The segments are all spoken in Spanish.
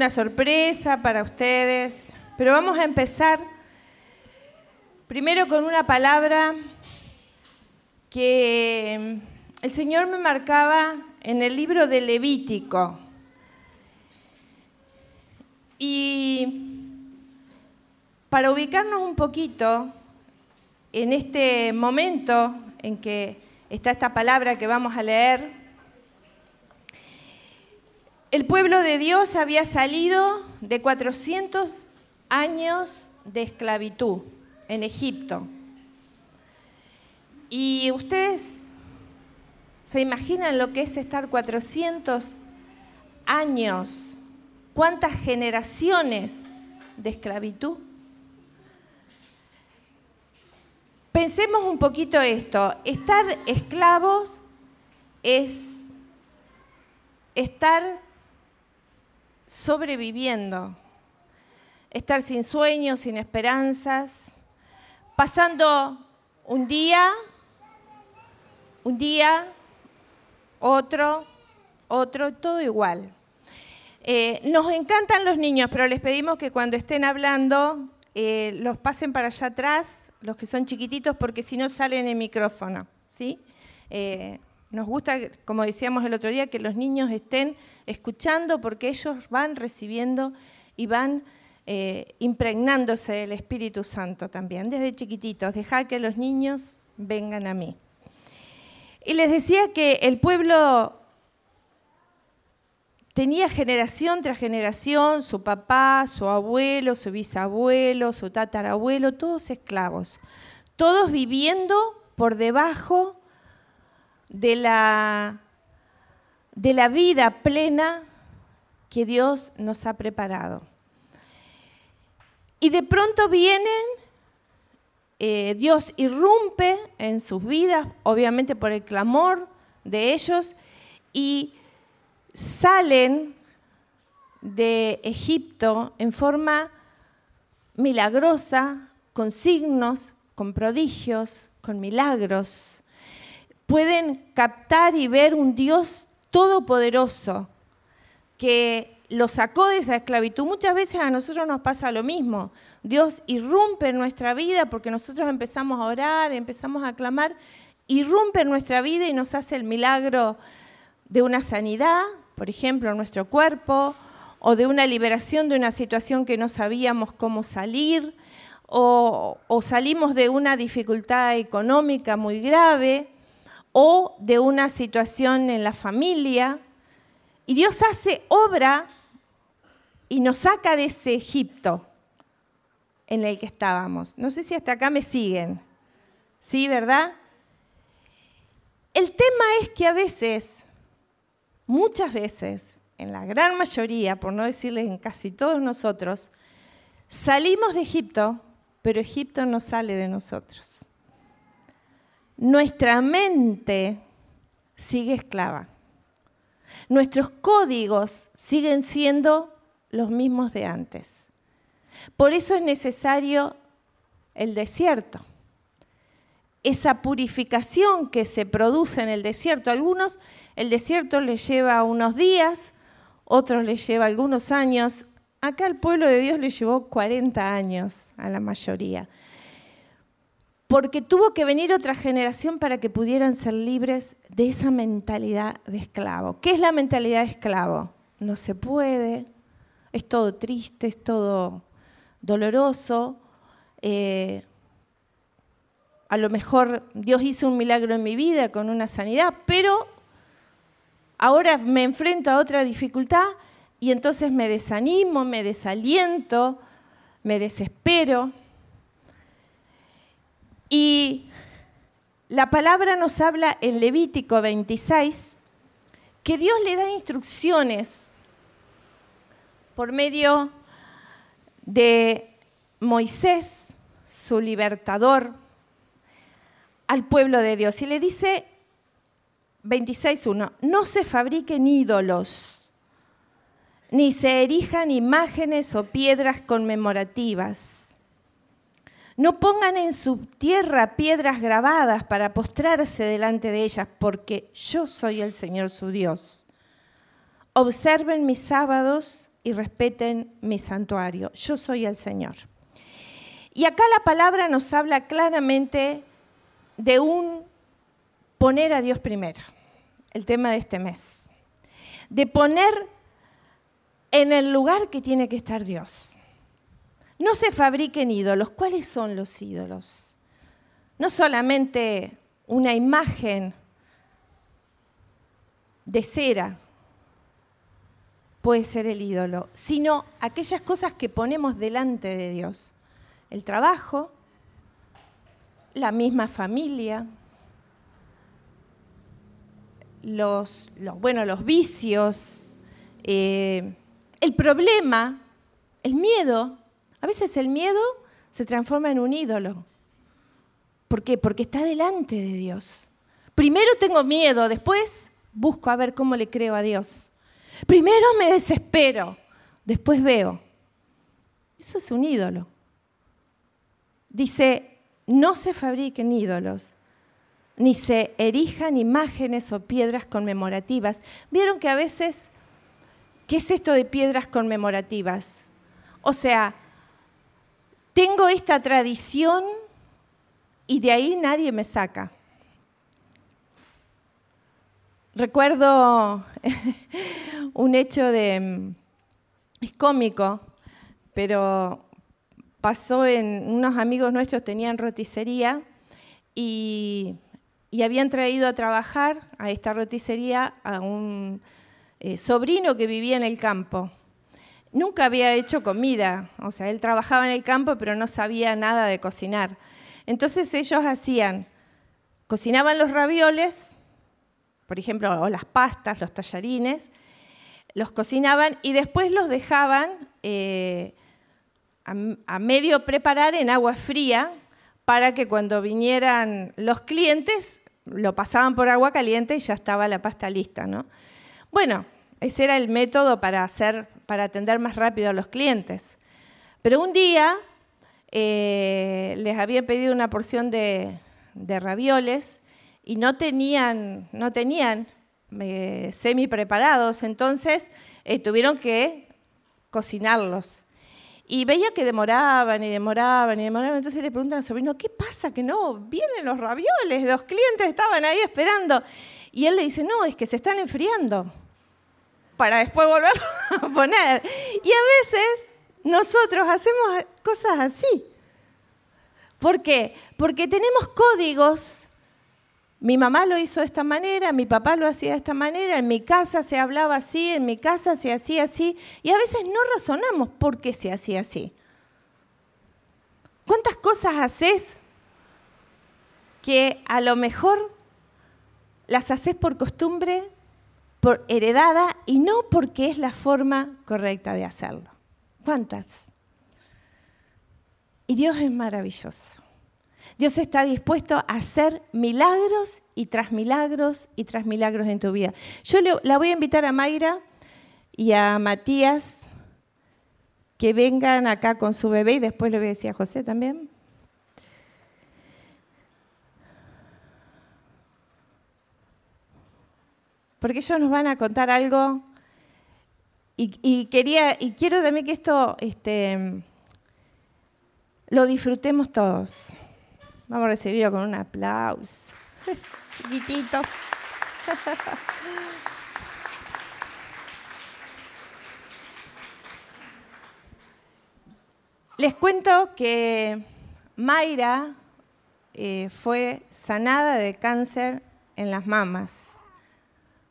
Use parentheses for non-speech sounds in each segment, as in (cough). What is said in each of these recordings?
Una sorpresa para ustedes, pero vamos a empezar primero con una palabra que el Señor me marcaba en el libro de Levítico. Y para ubicarnos un poquito en este momento en que está esta palabra que vamos a leer, el pueblo de Dios había salido de 400 años de esclavitud en Egipto. Y ustedes se imaginan lo que es estar 400 años, cuántas generaciones de esclavitud. Pensemos un poquito esto, estar esclavos es estar sobreviviendo, estar sin sueños, sin esperanzas, pasando un día, un día, otro, otro, todo igual. Eh, nos encantan los niños, pero les pedimos que cuando estén hablando eh, los pasen para allá atrás, los que son chiquititos, porque si no salen en micrófono. ¿sí? Eh, nos gusta, como decíamos el otro día, que los niños estén escuchando porque ellos van recibiendo y van eh, impregnándose del Espíritu Santo también, desde chiquititos. Deja que los niños vengan a mí. Y les decía que el pueblo tenía generación tras generación, su papá, su abuelo, su bisabuelo, su tatarabuelo, todos esclavos, todos viviendo por debajo de la, de la vida plena que Dios nos ha preparado. Y de pronto vienen, eh, Dios irrumpe en sus vidas, obviamente por el clamor de ellos, y salen de Egipto en forma milagrosa, con signos, con prodigios, con milagros pueden captar y ver un Dios todopoderoso que lo sacó de esa esclavitud. Muchas veces a nosotros nos pasa lo mismo. Dios irrumpe en nuestra vida porque nosotros empezamos a orar, empezamos a clamar, irrumpe en nuestra vida y nos hace el milagro de una sanidad, por ejemplo, en nuestro cuerpo, o de una liberación de una situación que no sabíamos cómo salir, o, o salimos de una dificultad económica muy grave o de una situación en la familia. Y Dios hace obra y nos saca de ese Egipto en el que estábamos. No sé si hasta acá me siguen. ¿Sí, verdad? El tema es que a veces, muchas veces, en la gran mayoría, por no decirles en casi todos nosotros, salimos de Egipto, pero Egipto no sale de nosotros nuestra mente sigue esclava. Nuestros códigos siguen siendo los mismos de antes. Por eso es necesario el desierto. Esa purificación que se produce en el desierto. Algunos el desierto les lleva unos días, otros les lleva algunos años. Acá al pueblo de Dios le llevó 40 años a la mayoría porque tuvo que venir otra generación para que pudieran ser libres de esa mentalidad de esclavo. ¿Qué es la mentalidad de esclavo? No se puede, es todo triste, es todo doloroso. Eh, a lo mejor Dios hizo un milagro en mi vida con una sanidad, pero ahora me enfrento a otra dificultad y entonces me desanimo, me desaliento, me desespero. Y la palabra nos habla en Levítico 26 que Dios le da instrucciones por medio de Moisés, su libertador, al pueblo de Dios. Y le dice 26.1, no se fabriquen ídolos, ni se erijan imágenes o piedras conmemorativas no pongan en su tierra piedras grabadas para postrarse delante de ellas, porque yo soy el Señor su Dios. Observen mis sábados y respeten mi santuario. Yo soy el Señor. Y acá la palabra nos habla claramente de un poner a Dios primero, el tema de este mes. De poner en el lugar que tiene que estar Dios. No se fabriquen ídolos. ¿Cuáles son los ídolos? No solamente una imagen de cera puede ser el ídolo, sino aquellas cosas que ponemos delante de Dios. El trabajo, la misma familia, los, bueno, los vicios, eh, el problema, el miedo. A veces el miedo se transforma en un ídolo. ¿Por qué? Porque está delante de Dios. Primero tengo miedo, después busco a ver cómo le creo a Dios. Primero me desespero, después veo. Eso es un ídolo. Dice, no se fabriquen ídolos, ni se erijan imágenes o piedras conmemorativas. Vieron que a veces, ¿qué es esto de piedras conmemorativas? O sea, tengo esta tradición y de ahí nadie me saca. Recuerdo (laughs) un hecho de... Mm, es cómico, pero pasó en... Unos amigos nuestros tenían roticería y, habían traído a trabajar a esta roticería a un eh, sobrino que vivía en el campo. Nunca había hecho comida, o sea, él trabajaba en el campo pero no sabía nada de cocinar. Entonces ellos hacían, cocinaban los ravioles, por ejemplo, o las pastas, los tallarines, los cocinaban y después los dejaban eh, a, medio preparar en agua fría para que cuando vinieran los clientes lo pasaban por agua caliente y ya estaba la pasta lista. ¿no? Bueno, ese era el método para, atender más rápido a los clientes. Pero un día eh, les había pedido una porción de, ravioles y no tenían, no tenían eh, semi preparados, entonces eh, tuvieron que cocinarlos. Y veía que demoraban y demoraban y demoraban, entonces le preguntan al sobrino, ¿qué pasa que no? Vienen los ravioles, los clientes estaban ahí esperando. Y él le dice, no, es que se están enfriando para después volver a (laughs) poner. Y a veces nosotros hacemos cosas así. ¿Por qué? Porque tenemos códigos. Mi mamá lo hizo de esta manera, mi papá lo hacía de esta manera, en mi casa se hablaba así, en mi casa se hacía así, y a veces no razonamos por qué se hacía así. ¿Cuántas cosas haces que a lo mejor las haces por costumbre, por heredada y no porque es la forma correcta de hacerlo? ¿Cuántas? Y Dios es maravilloso. Dios está dispuesto a hacer milagros y tras milagros y tras milagros en tu vida. Yo la voy a invitar a Mayra y a Matías que vengan acá con su bebé y después le voy a decir a José también. Porque ellos nos van a contar algo y, quería, y quiero también que esto este, lo disfrutemos todos. Vamos a recibirlo con un aplauso. (laughs) Chiquitito. (laughs) Les cuento que Mayra eh, fue sanada de cáncer en las mamas.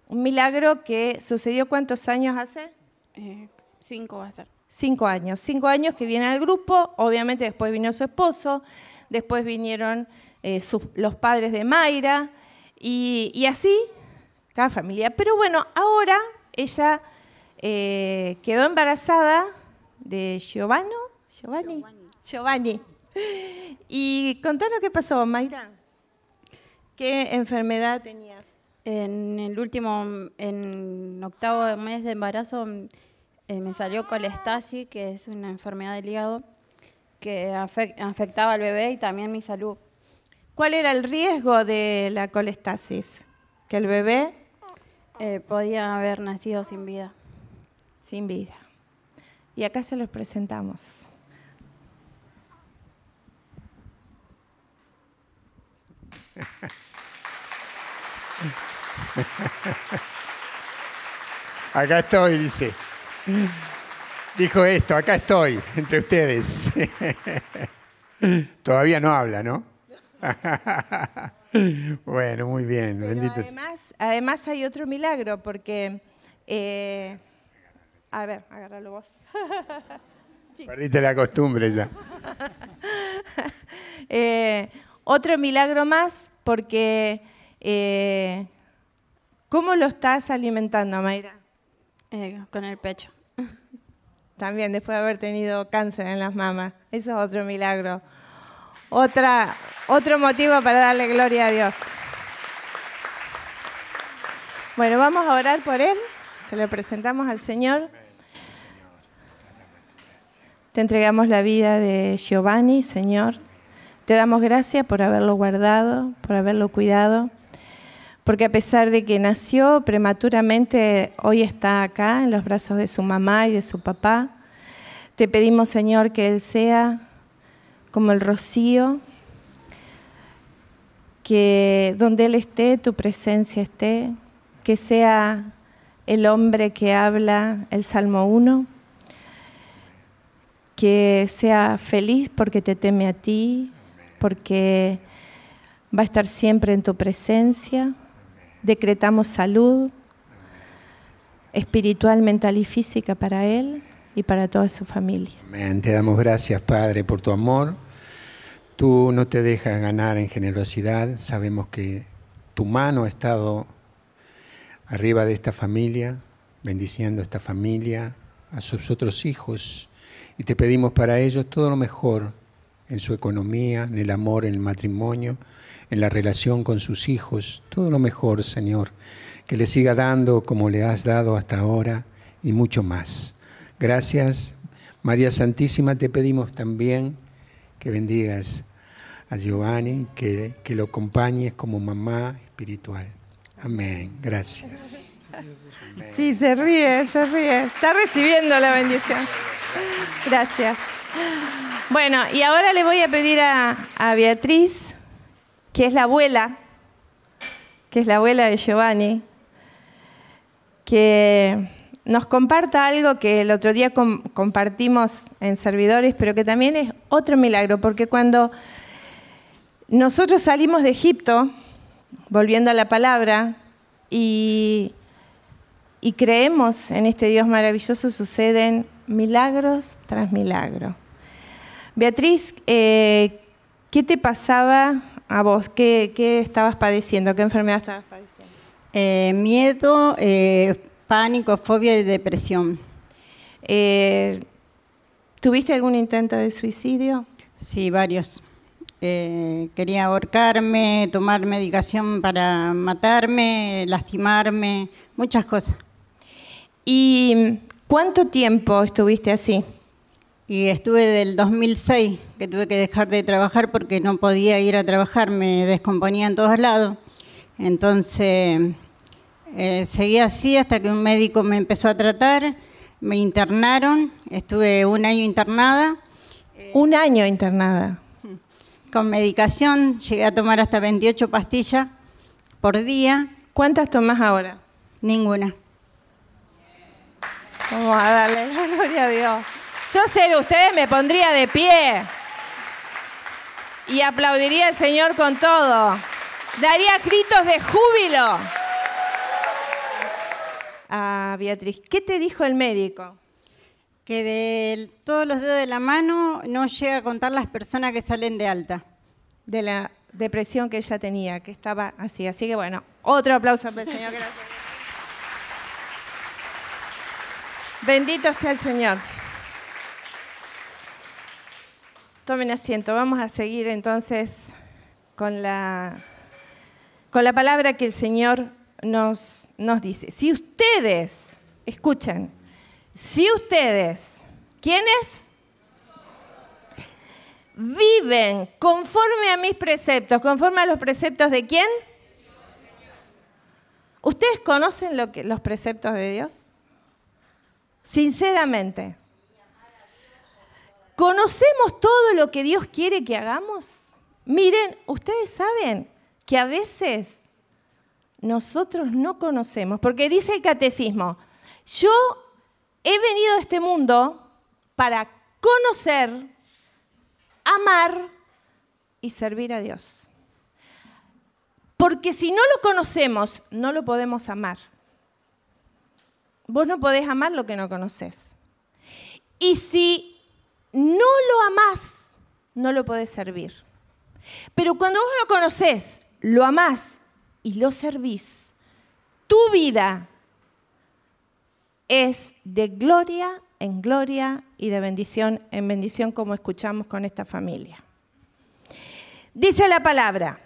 Un milagro que sucedió cuántos años hace? Eh, cinco va a ser. Cinco años. Cinco años que viene al grupo, obviamente después vino su esposo, después vinieron eh, los padres de Mayra y, así, cada familia. Pero bueno, ahora ella eh, quedó embarazada de Giovanni. Giovanni. Giovanni. Y contanos qué pasó, Mayra. ¿Qué enfermedad tenías? En el último, en octavo mes de embarazo, eh, me salió colestasis, que es una enfermedad del hígado que afectaba al bebé y también mi salud. ¿Cuál era el riesgo de la colestasis? Que el bebé eh, podía haber nacido sin vida. Sin vida. y acá se los presentamos. (laughs) (laughs) Acá estoy, dice. Dijo esto, acá estoy, entre ustedes. (laughs) Todavía no habla, ¿no? (laughs) bueno, muy bien, bendito. Además, además hay otro milagro, porque... Eh, a ver, agárralo vos. Perdiste la costumbre ya. Eh, otro milagro más, porque... Eh, ¿Cómo lo estás alimentando, Mayra? con el pecho. (laughs) También después de haber tenido cáncer en las mamas. Eso es otro milagro. Otra, otro motivo para darle gloria a Dios. Bueno, vamos a orar por él. Se lo presentamos al Señor. Te entregamos la vida de Giovanni, Señor. Te damos gracias por haberlo guardado, por haberlo cuidado, porque a pesar de que nació prematuramente, hoy está acá en los brazos de su mamá y de su papá. Te pedimos, Señor, que Él sea como el rocío, que donde Él esté, tu presencia esté, que sea el hombre que habla el Salmo 1, que sea feliz porque te teme a ti, porque va a estar siempre en tu presencia. Decretamos salud espiritual, mental y física para Él y para toda su familia. Amén. Te damos gracias, Padre, por tu amor. Tú no te dejas ganar en generosidad. Sabemos que tu mano ha estado arriba de esta familia, bendiciendo a esta familia, a sus otros hijos. Y te pedimos para ellos todo lo mejor en su economía, en el amor, en el matrimonio, en la relación con sus hijos. Todo lo mejor, Señor. Que le siga dando como le has dado hasta ahora y mucho más. Gracias, María Santísima, te pedimos también que bendigas a Giovanni, que, que lo acompañes como mamá espiritual. Amén. Gracias. Sí, se ríe, se ríe. Está recibiendo la bendición. Gracias. Bueno, y ahora le voy a pedir a, a Beatriz, que es la abuela, que es la abuela de Giovanni, que nos comparta algo que el otro día compartimos en servidores, pero que también es otro milagro, porque cuando nosotros salimos de Egipto, volviendo a la palabra, y, creemos en este Dios maravilloso, suceden milagros tras milagro. Beatriz, eh, ¿qué te pasaba a vos? ¿Qué, estabas padeciendo? ¿Qué enfermedad estabas padeciendo? Eh, miedo, eh, Pánico, fobia y depresión. Eh, ¿Tuviste algún intento de suicidio? Sí, varios. Quería ahorcarme, tomar medicación para matarme, lastimarme, muchas cosas. ¿Y cuánto tiempo estuviste así? Y estuve del 2006, que tuve que dejar de trabajar porque no podía ir a trabajar, me descomponía en todos lados. Entonces eh, seguí así hasta que un médico me empezó a tratar, me internaron, estuve un año internada. Un año internada. Con medicación, llegué a tomar hasta 28 pastillas por día. ¿Cuántas tomas ahora? Ninguna. Vamos a darle la gloria a Dios. Yo ser ustedes me pondría de pie y aplaudiría al Señor con todo. Daría gritos de júbilo a Beatriz. ¿Qué te dijo el médico? Que de todos los dedos de la mano no llega a contar las personas que salen de alta. De la depresión que ella tenía, que estaba así. Así que bueno, otro aplauso para el Señor. Gracias. Bendito sea el Señor. Tomen asiento. Vamos a seguir entonces con la, con la palabra que el Señor nos, nos dice, si ustedes, escuchen, si ustedes, ¿quiénes? Viven conforme a mis preceptos, conforme a los preceptos de quién? ¿Ustedes conocen los preceptos de Dios? Sinceramente. ¿Conocemos todo lo que Dios quiere que hagamos? Miren, ustedes saben que a veces nosotros no conocemos, porque dice el catecismo, yo he venido a este mundo para conocer, amar y servir a Dios. Porque si no lo conocemos, no lo podemos amar. Vos no podés amar lo que no conoces. Y si no lo amás, no lo podés servir. Pero cuando vos lo conocés, lo amás y lo servís, tu vida es de gloria en gloria y de bendición en bendición, como escuchamos con esta familia. Dice la palabra,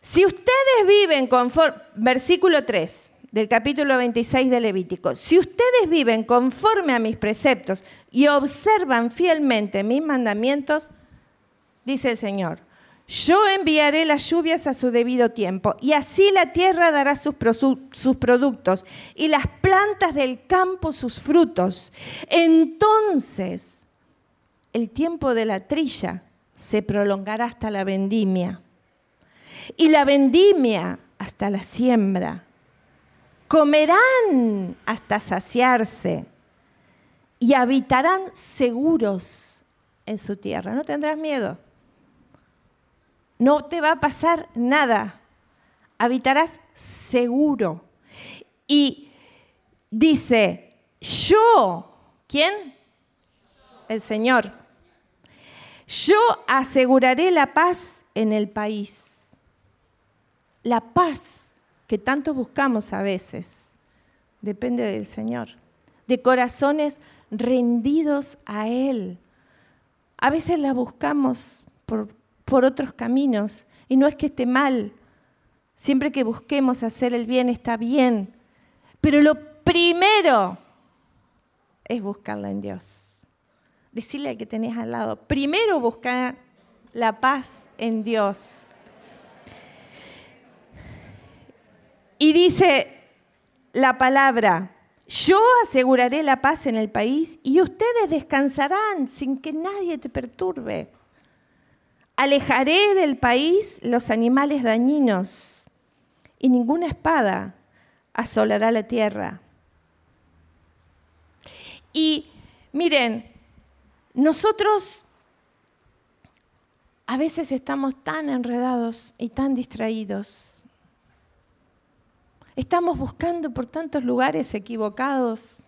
si ustedes viven conforme, versículo 3 del capítulo 26 de Levítico, si ustedes viven conforme a mis preceptos y observan fielmente mis mandamientos, dice el Señor, yo enviaré las lluvias a su debido tiempo, y así la tierra dará sus, sus, productos, y las plantas del campo sus frutos. Entonces el tiempo de la trilla se prolongará hasta la vendimia, y la vendimia hasta la siembra. Comerán hasta saciarse y habitarán seguros en su tierra. No tendrás miedo. No te va a pasar nada. Habitarás seguro. Y dice, yo, ¿quién? El Señor. Yo aseguraré la paz en el país. La paz que tanto buscamos a veces depende del Señor. De corazones rendidos a Él. A veces la buscamos por, por otros caminos y no es que esté mal. Siempre que busquemos hacer el bien está bien. Pero lo primero es buscarla en Dios. Decirle al que tenés al lado, primero busca la paz en Dios. Y dice la palabra, yo aseguraré la paz en el país y ustedes descansarán sin que nadie te perturbe. Alejaré del país los animales dañinos y ninguna espada asolará la tierra. Y miren, nosotros a veces estamos tan enredados y tan distraídos Estamos buscando por tantos lugares equivocados,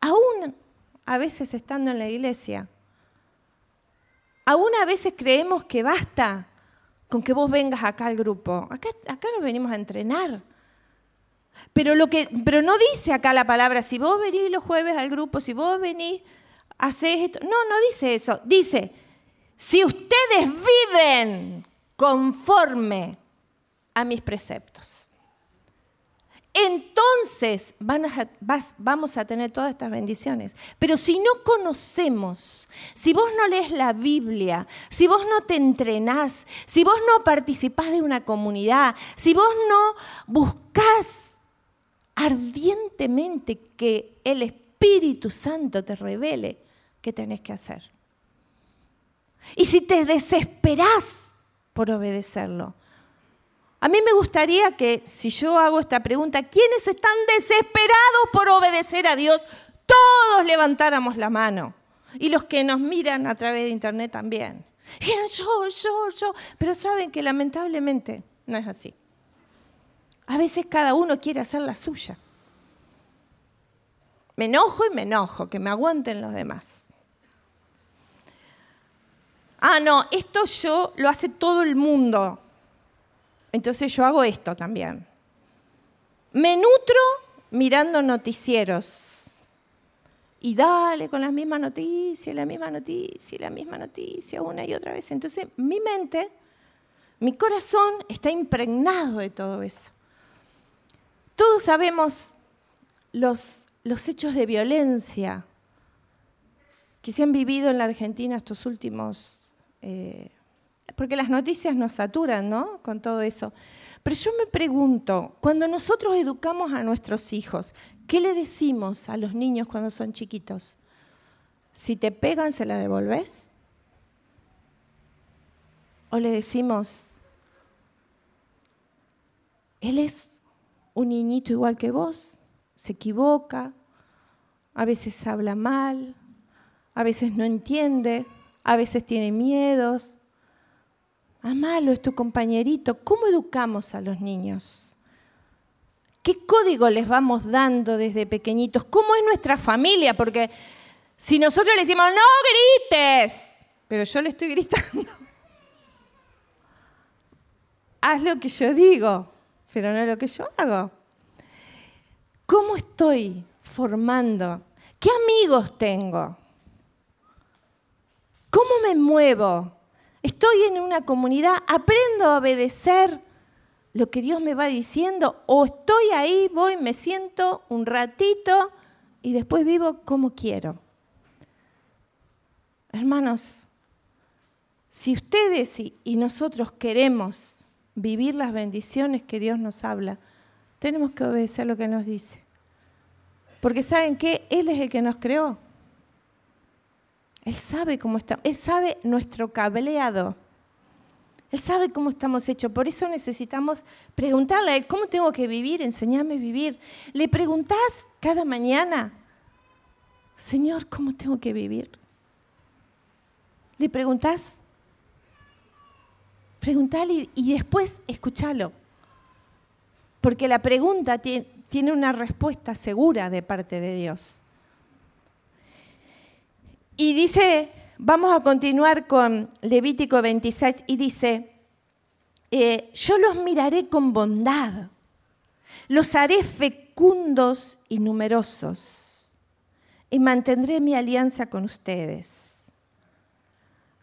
aún a veces estando en la iglesia. Aún a veces creemos que basta con que vos vengas acá al grupo. Acá, nos venimos a entrenar. Pero, lo que, pero no dice acá la palabra, si vos venís los jueves al grupo, si vos venís, hacés esto. No, no dice eso. Dice, si ustedes viven conforme a mis preceptos entonces vamos a tener todas estas bendiciones. Pero si no conocemos, si vos no lees la Biblia, si vos no te entrenás, si vos no participás de una comunidad, si vos no buscás ardientemente que el Espíritu Santo te revele qué tenés que hacer. Y si te desesperás por obedecerlo, a mí me gustaría que si yo hago esta pregunta, ¿quiénes están desesperados por obedecer a Dios? Todos levantáramos la mano. Y los que nos miran a través de internet también. yo, yo, yo. Pero saben que lamentablemente no es así. A veces cada uno quiere hacer la suya. Me enojo y me enojo, que me aguanten los demás. Ah, no, esto yo lo hace todo el mundo. Entonces yo hago esto también. Me nutro mirando noticieros. Y dale con las mismas noticias, la misma noticia, la misma noticia, una y otra vez. Entonces mi mente, mi corazón está impregnado de todo eso. Todos sabemos los, hechos de violencia que se han vivido en la Argentina estos últimos eh, porque las noticias nos saturan, ¿no? Con todo eso. Pero yo me pregunto, cuando nosotros educamos a nuestros hijos, ¿qué le decimos a los niños cuando son chiquitos? Si te pegan, ¿se la devolves? ¿O le decimos, él es un niñito igual que vos, se equivoca, a veces habla mal, a veces no entiende, a veces tiene miedos. Amalo, es tu compañerito. ¿Cómo educamos a los niños? ¿Qué código les vamos dando desde pequeñitos? ¿Cómo es nuestra familia? Porque si nosotros le decimos, no grites, pero yo le estoy gritando, (laughs) haz lo que yo digo pero no lo que yo hago. ¿Cómo estoy formando? ¿Qué amigos tengo? ¿Cómo me muevo? ¿Estoy en una comunidad? ¿Aprendo a obedecer lo que Dios me va diciendo? ¿O estoy ahí, voy, me siento un ratito y después vivo como quiero? Hermanos, si ustedes y nosotros queremos vivir las bendiciones que Dios nos habla, tenemos que obedecer lo que nos dice. Porque ¿saben qué? Él es el que nos creó. Él sabe cómo está, Él sabe nuestro cableado. Él sabe cómo estamos hechos. Por eso necesitamos preguntarle a Él, ¿cómo tengo que vivir? Enseñame a vivir. Le preguntás cada mañana, Señor, ¿cómo tengo que vivir? Le preguntás, Preguntale y después escúchalo. Porque la pregunta tiene una respuesta segura de parte de Dios. Y dice, vamos a continuar con Levítico 26 y dice, eh, yo los miraré con bondad, los haré fecundos y numerosos, y mantendré mi alianza con ustedes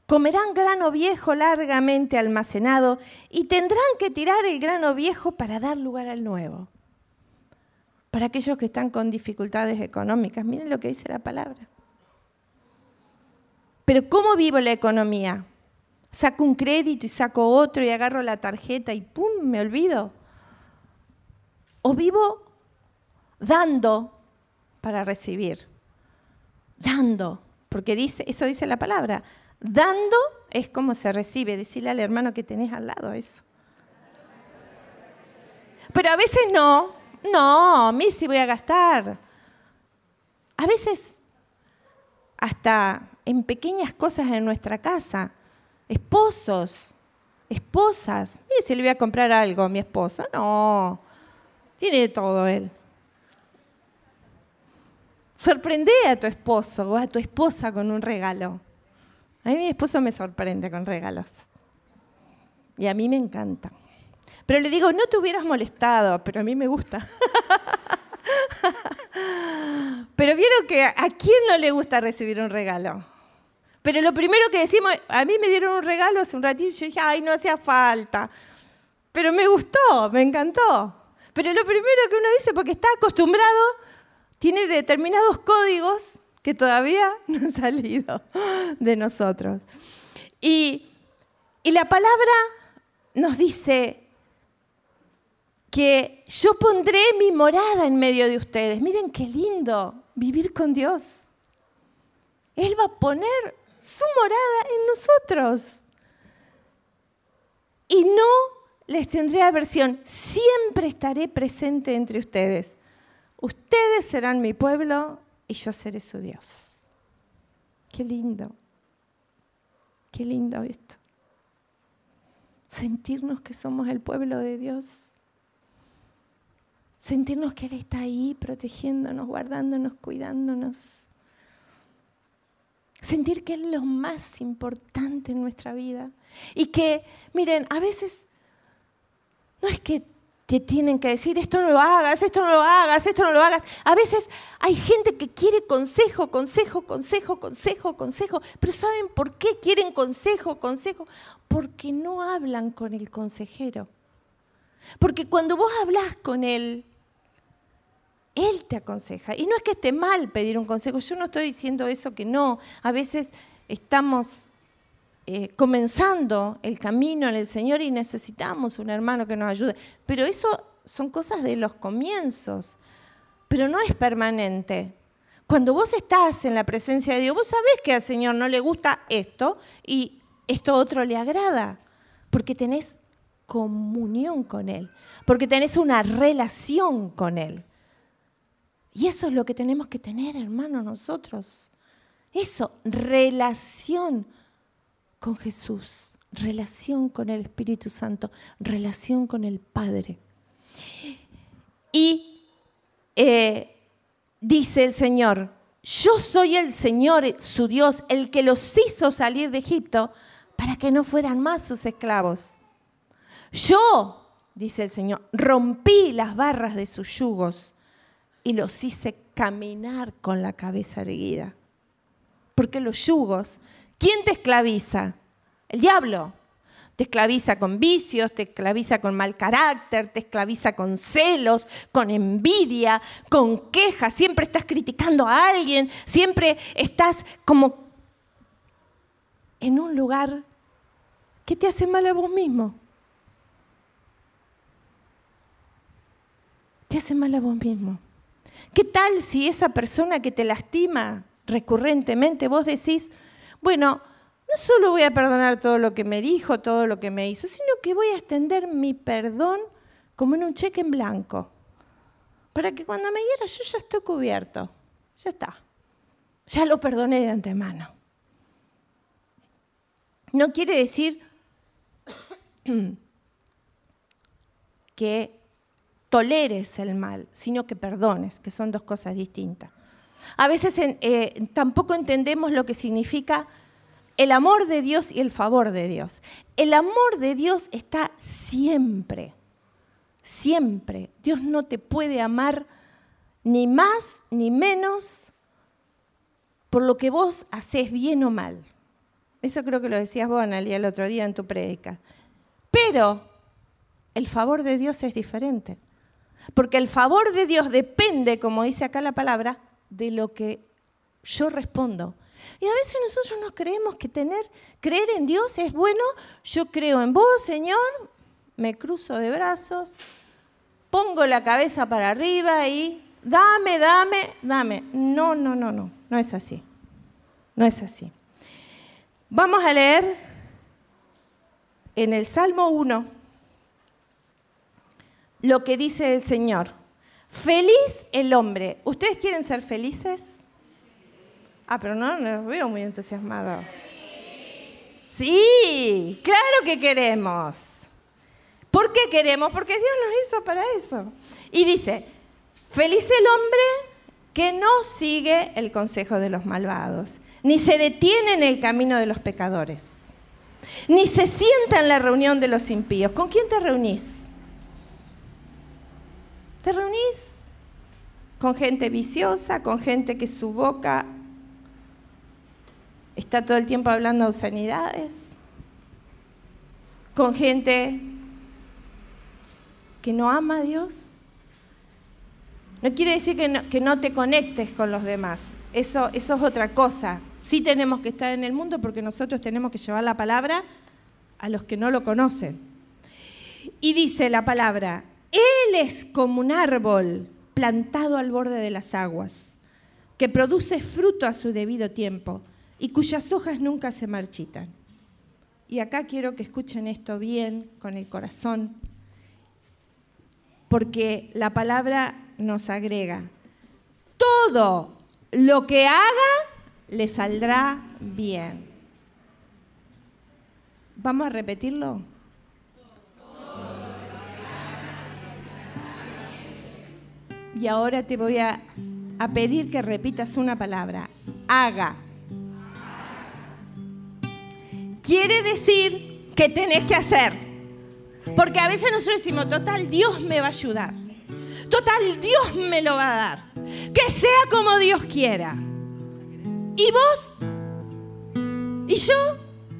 comerán grano viejo largamente almacenado y tendrán que tirar el grano viejo para dar lugar al nuevo. Para aquellos que están con dificultades económicas, miren lo que dice la palabra. Pero ¿cómo vivo la economía? Saco un crédito y saco otro y agarro la tarjeta y ¡pum! me olvido. O vivo dando para recibir. Dando, porque dice, eso dice la palabra, Dando es como se recibe. Decirle al hermano que tenés al lado eso. Pero a veces no. No, a mí sí voy a gastar. A veces hasta en pequeñas cosas en nuestra casa. Esposos, esposas. Mire si le voy a comprar algo a mi esposo. No, tiene todo él. Sorprende a tu esposo o a tu esposa con un regalo. A mí mi esposo me sorprende con regalos. Y a mí me encanta. Pero le digo, no te hubieras molestado, pero a mí me gusta. (laughs) pero vieron que a quién no le gusta recibir un regalo. Pero lo primero que decimos, a mí me dieron un regalo hace un ratito yo dije, ay, no hacía falta. Pero me gustó, me encantó. Pero lo primero que uno dice, porque está acostumbrado, tiene determinados códigos que todavía (laughs) no han salido de nosotros. Y, y la palabra nos dice que yo pondré mi morada en medio de ustedes. Miren qué lindo vivir con Dios. Él va a poner su morada en nosotros. Y no les tendré aversión. Siempre estaré presente entre ustedes. Ustedes serán mi pueblo y yo seré su Dios. Qué lindo, qué lindo esto. Sentirnos que somos el pueblo de Dios. Sentirnos que Él está ahí protegiéndonos, guardándonos, cuidándonos. Sentir que es lo más importante en nuestra vida. Y que, miren, a veces no es que te tienen que decir, esto no lo hagas, esto no lo hagas, esto no lo hagas. A veces hay gente que quiere consejo, consejo, consejo, consejo, consejo, pero ¿saben por qué quieren consejo, consejo? Porque no hablan con el consejero. Porque cuando vos hablas con él, él te aconseja. Y no es que esté mal pedir un consejo, yo no estoy diciendo eso que no. A veces estamos eh, comenzando el camino en el Señor y necesitamos un hermano que nos ayude. Pero eso son cosas de los comienzos, pero no es permanente. Cuando vos estás en la presencia de Dios, vos sabés que al Señor no le gusta esto y esto otro le agrada, porque tenés comunión con Él, porque tenés una relación con Él. Y eso es lo que tenemos que tener, hermano, nosotros. Eso, relación con Jesús, relación con el Espíritu Santo, relación con el Padre. Y eh, dice el Señor, yo soy el Señor, su Dios, el que los hizo salir de Egipto para que no fueran más sus esclavos. Yo, dice el Señor, rompí las barras de sus yugos y los hice caminar con la cabeza erguida. Porque los yugos, ¿quién te esclaviza? El diablo. Te esclaviza con vicios, te esclaviza con mal carácter, te esclaviza con celos, con envidia, con quejas. Siempre estás criticando a alguien, siempre estás como en un lugar que te hace mal a vos mismo. Te hace mal a vos mismo. ¿Qué tal si esa persona que te lastima recurrentemente, vos decís, bueno, no solo voy a perdonar todo lo que me dijo, todo lo que me hizo, sino que voy a extender mi perdón como en un cheque en blanco. Para que cuando me hiera yo ya estoy cubierto. Ya está. Ya lo perdoné de antemano. No quiere decir (clears throat) que toleres el mal, sino que perdones, que son dos cosas distintas. A veces eh, tampoco entendemos lo que significa el amor de Dios y el favor de Dios. El amor de Dios está siempre, siempre. Dios no te puede amar ni más ni menos por lo que vos haces bien o mal. Eso creo que lo decías vos, Analia, el otro día en tu prédica. Pero el favor de Dios es diferente. Porque el favor de Dios depende, como dice acá la palabra, de lo que yo respondo. Y a veces nosotros nos creemos que tener, creer en Dios es bueno, yo creo en vos, Señor, me cruzo de brazos, pongo la cabeza para arriba y dame, dame, dame. No, no, no, no, no es así. No es así. Vamos a leer en el Salmo 1 lo que dice el Señor. Feliz el hombre. ¿Ustedes quieren ser felices? Ah, pero no, no los veo muy entusiasmados. Sí, claro que queremos. ¿Por qué queremos? Porque Dios nos hizo para eso. Y dice, feliz el hombre que no sigue el consejo de los malvados, ni se detiene en el camino de los pecadores, ni se sienta en la reunión de los impíos. ¿Con quién te reunís? ¿Te reunís con gente viciosa, con gente que su boca está todo el tiempo hablando de obscenidades, con gente que no ama a Dios. No quiere decir que no, te conectes con los demás, eso, eso es otra cosa. Sí tenemos que estar en el mundo porque nosotros tenemos que llevar la palabra a los que no lo conocen. Y dice la palabra, Él es como un árbol plantado al borde de las aguas, que produce fruto a su debido tiempo y cuyas hojas nunca se marchitan. Y acá quiero que escuchen esto bien, con el corazón, porque la palabra nos agrega, todo lo que haga le saldrá bien. ¿Vamos a repetirlo? Y ahora te voy a, a pedir que repitas una palabra, haga. quiere decir que tenés que hacer. Porque a veces nosotros decimos, total, Dios me va a ayudar. Total, Dios me lo va a dar. Que sea como Dios quiera. ¿Y vos? ¿Y yo?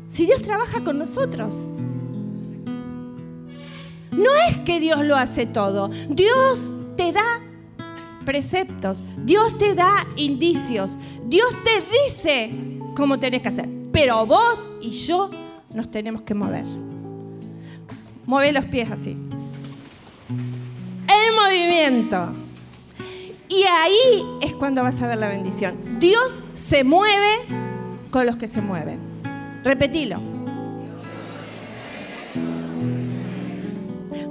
Si Dios trabaja con nosotros. No es que Dios lo hace todo. Dios te da preceptos. Dios te da indicios. Dios te dice cómo tenés que hacer pero vos y yo nos tenemos que mover. Mueve los pies así. El movimiento. Y ahí es cuando vas a ver la bendición. Dios se mueve con los que se mueven. Repetilo.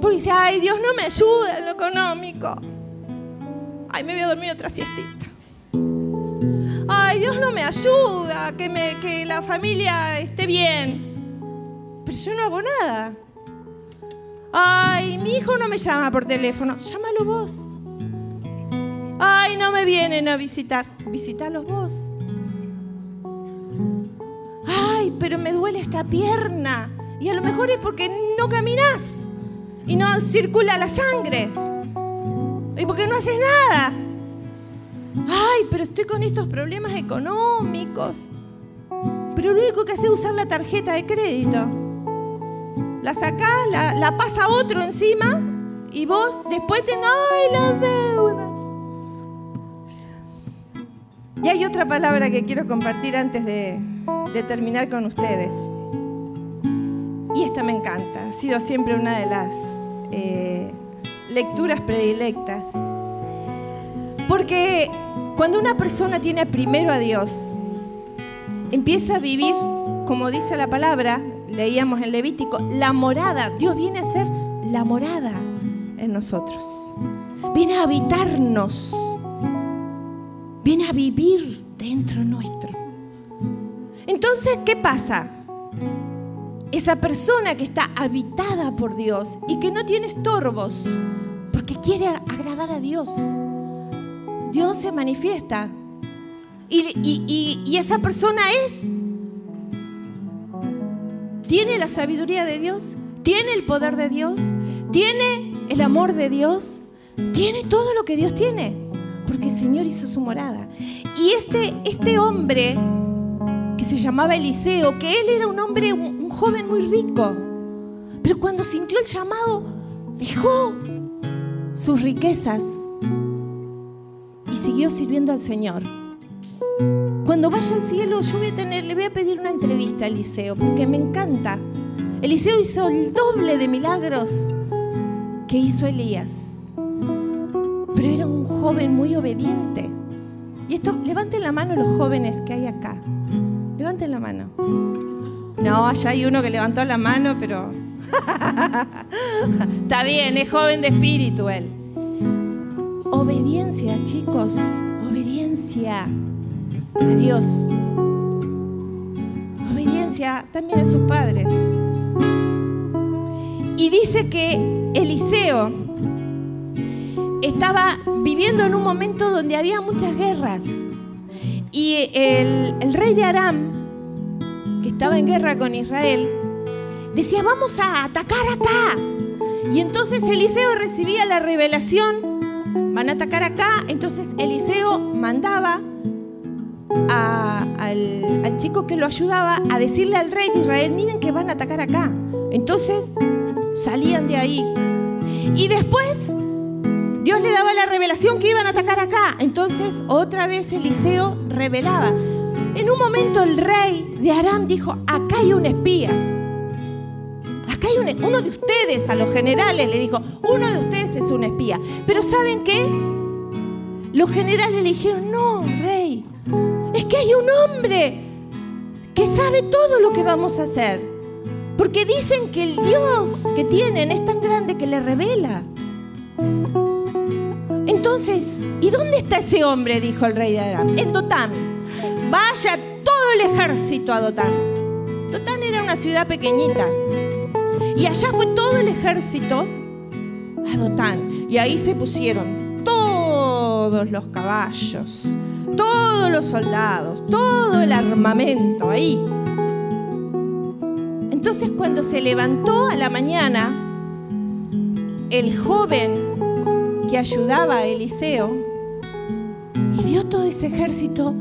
Porque dice, ay, Dios no me ayuda en lo económico. Ay, me voy a dormir otra siestita. Ay, Dios no me ayuda, que, me, que la familia esté bien. Pero yo no hago nada. Ay, mi hijo no me llama por teléfono. Llámalo vos. Ay, no me vienen a visitar. Visítalos vos. Ay, pero me duele esta pierna. Y a lo mejor es porque no caminas y no circula la sangre. Y porque no haces nada. Ay, pero estoy con estos problemas económicos. Pero lo único que hace es usar la tarjeta de crédito. La sacás, la, la pasa otro encima y vos después te... ¡Ay, las deudas! Y hay otra palabra que quiero compartir antes de, de terminar con ustedes. Y esta me encanta. Ha sido siempre una de las eh, lecturas predilectas. Porque cuando una persona tiene primero a Dios, empieza a vivir, como dice la palabra, leíamos en Levítico, la morada. Dios viene a ser la morada en nosotros. Viene a habitarnos. Viene a vivir dentro nuestro. Entonces, ¿qué pasa? Esa persona que está habitada por Dios y que no tiene estorbos, porque quiere agradar a Dios. Dios se manifiesta. Y, esa persona es, tiene la sabiduría de Dios, tiene el poder de Dios, tiene el amor de Dios, tiene todo lo que Dios tiene, porque el Señor hizo su morada. Y este, este hombre que se llamaba Eliseo, que él era un hombre, un joven muy rico, pero cuando sintió el llamado, dejó sus riquezas y siguió sirviendo al Señor. Cuando vaya al cielo, yo voy a tener, le voy a pedir una entrevista a Eliseo, porque me encanta. Eliseo hizo el doble de milagros que hizo Elías, pero era un joven muy obediente. Y esto, levanten la mano los jóvenes que hay acá. Levanten la mano. No, allá hay uno que levantó la mano, pero... (laughs) Está bien, es joven de espíritu él. Obediencia, chicos. Obediencia a Dios. Obediencia también a sus padres. Y dice que Eliseo estaba viviendo en un momento donde había muchas guerras. Y el, rey de Aram, estaba en guerra con Israel, decía, vamos a atacar acá. Y entonces Eliseo recibía la revelación, van a atacar acá. Entonces Eliseo mandaba al, al, chico que lo ayudaba a decirle al rey de Israel, miren que van a atacar acá. Entonces salían de ahí. Y después Dios le daba la revelación que iban a atacar acá. Entonces otra vez Eliseo revelaba. En un momento el rey de Aram dijo, acá hay un espía. Acá hay uno de ustedes, a los generales le dijo, uno de ustedes es un espía. Pero ¿saben qué? Los generales le dijeron, no, rey, es que hay un hombre que sabe todo lo que vamos a hacer. Porque dicen que el Dios que tienen es tan grande que le revela. Entonces, ¿y dónde está ese hombre? dijo el rey de Aram. En Dotán. Vaya todo el ejército a Dotán. Dotán era una ciudad pequeñita. Y allá fue todo el ejército a Dotán. Y ahí se pusieron todos los caballos, todos los soldados, todo el armamento ahí. Entonces cuando se levantó a la mañana, el joven que ayudaba a Eliseo y vio todo ese ejército,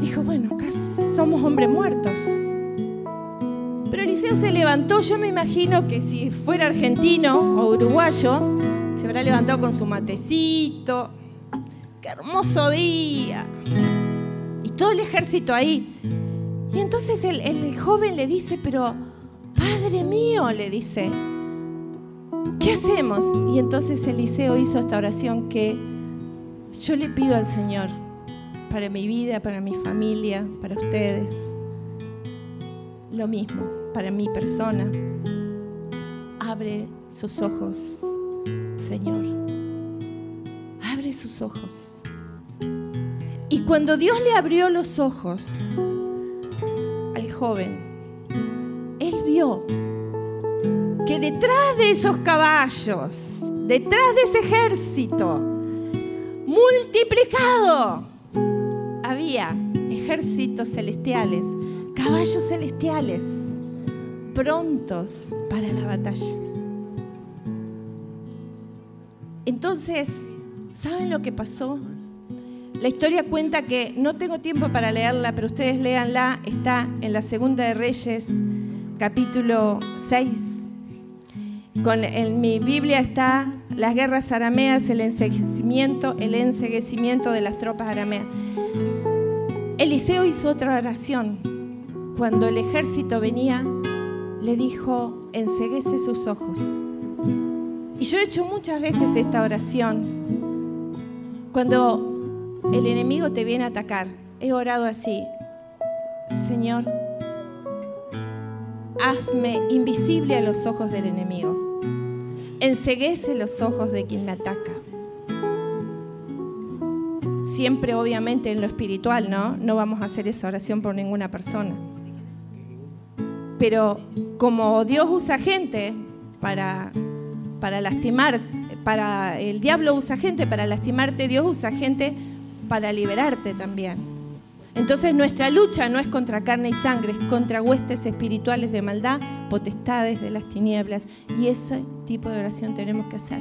dijo, bueno, acá somos hombres muertos. Pero Eliseo se levantó, yo me imagino que si fuera argentino o uruguayo, se habrá levantado con su matecito. ¡Qué hermoso día! Y todo el ejército ahí. Y entonces el, el joven le dice, pero, Padre mío, le dice, ¿qué hacemos? Y entonces Eliseo hizo esta oración que Yo le pido al Señor para mi vida, para mi familia, para ustedes, lo mismo, para mi persona. Abre sus ojos, Señor. Abre sus ojos. Y cuando Dios le abrió los ojos al joven, él vio que detrás de esos caballos, detrás de ese ejército multiplicado, había ejércitos celestiales, caballos celestiales, prontos para la batalla. Entonces, ¿saben lo que pasó? La historia cuenta que, no tengo tiempo para leerla, pero ustedes léanla, está en la Segunda de Reyes, capítulo 6. Con, en mi Biblia está las guerras arameas, el enseguecimiento, el enseguecimiento de las tropas arameas. Eliseo hizo otra oración. Cuando el ejército venía, le dijo, enseguece sus ojos. Y yo he hecho muchas veces esta oración. Cuando el enemigo te viene a atacar, he orado así, Señor, hazme invisible a los ojos del enemigo. Enseguece los ojos de quien me ataca siempre obviamente en lo espiritual, ¿no? No vamos a hacer esa oración por ninguna persona. Pero como Dios usa gente para, para lastimar, para el diablo usa gente para lastimarte, Dios usa gente para liberarte también. Entonces nuestra lucha no es contra carne y sangre, es contra huestes espirituales de maldad, potestades de las tinieblas. Y ese tipo de oración tenemos que hacer.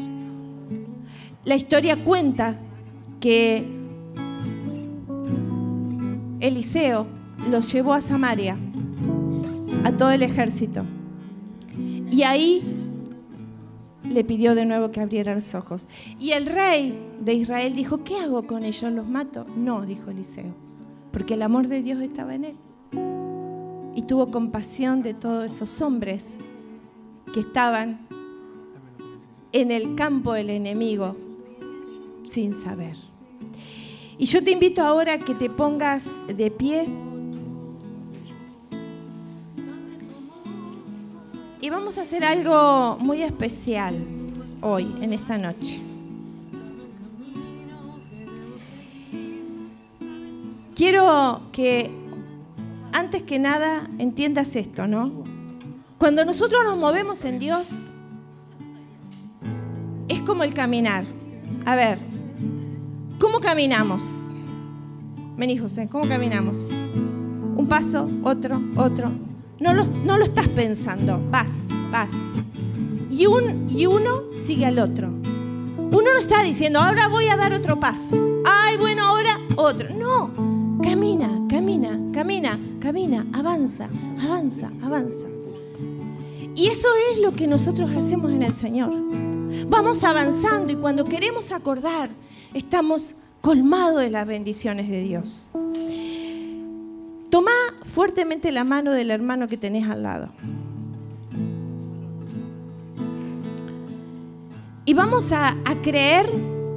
La historia cuenta que Eliseo los llevó a Samaria, a todo el ejército. Y ahí le pidió de nuevo que abriera los ojos. Y el rey de Israel dijo, ¿qué hago con ellos? ¿Los mato? No, dijo Eliseo, porque el amor de Dios estaba en él. Y tuvo compasión de todos esos hombres que estaban en el campo del enemigo sin saber. Y yo te invito ahora a que te pongas de pie. Y vamos a hacer algo muy especial hoy, en esta noche. Quiero que antes que nada entiendas esto, ¿no? Cuando nosotros nos movemos en Dios, es como el caminar. A ver, ¿Cómo caminamos? Vení, José, ¿cómo caminamos? Un paso, otro, otro. No lo, no lo estás pensando, vas, vas. Y, un, y uno sigue al otro. Uno no está diciendo, ahora voy a dar otro paso. Ay, bueno, ahora otro. No, camina, camina, camina, camina, avanza, avanza, avanza. Y eso es lo que nosotros hacemos en el Señor. Vamos avanzando y cuando queremos acordar estamos colmados de las bendiciones de Dios. Toma fuertemente la mano del hermano que tenés al lado. Y vamos a, a creer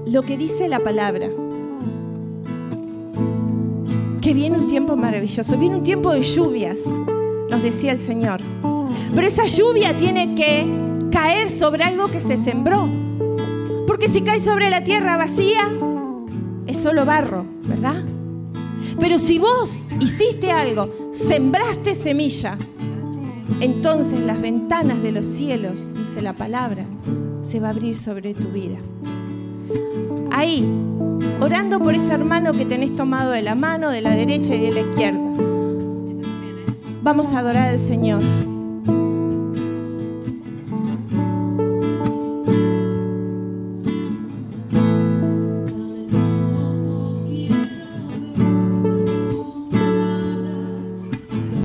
lo que dice la palabra. Que viene un tiempo maravilloso, viene un tiempo de lluvias, nos decía el Señor. Pero esa lluvia tiene que caer sobre algo que se sembró. Porque si cae sobre la tierra vacía, es solo barro, ¿verdad? Pero si vos hiciste algo, sembraste semilla, entonces las ventanas de los cielos, dice la palabra, se va a abrir sobre tu vida. Ahí, orando por ese hermano que tenés tomado de la mano, de la derecha y de la izquierda. Vamos a adorar al Señor.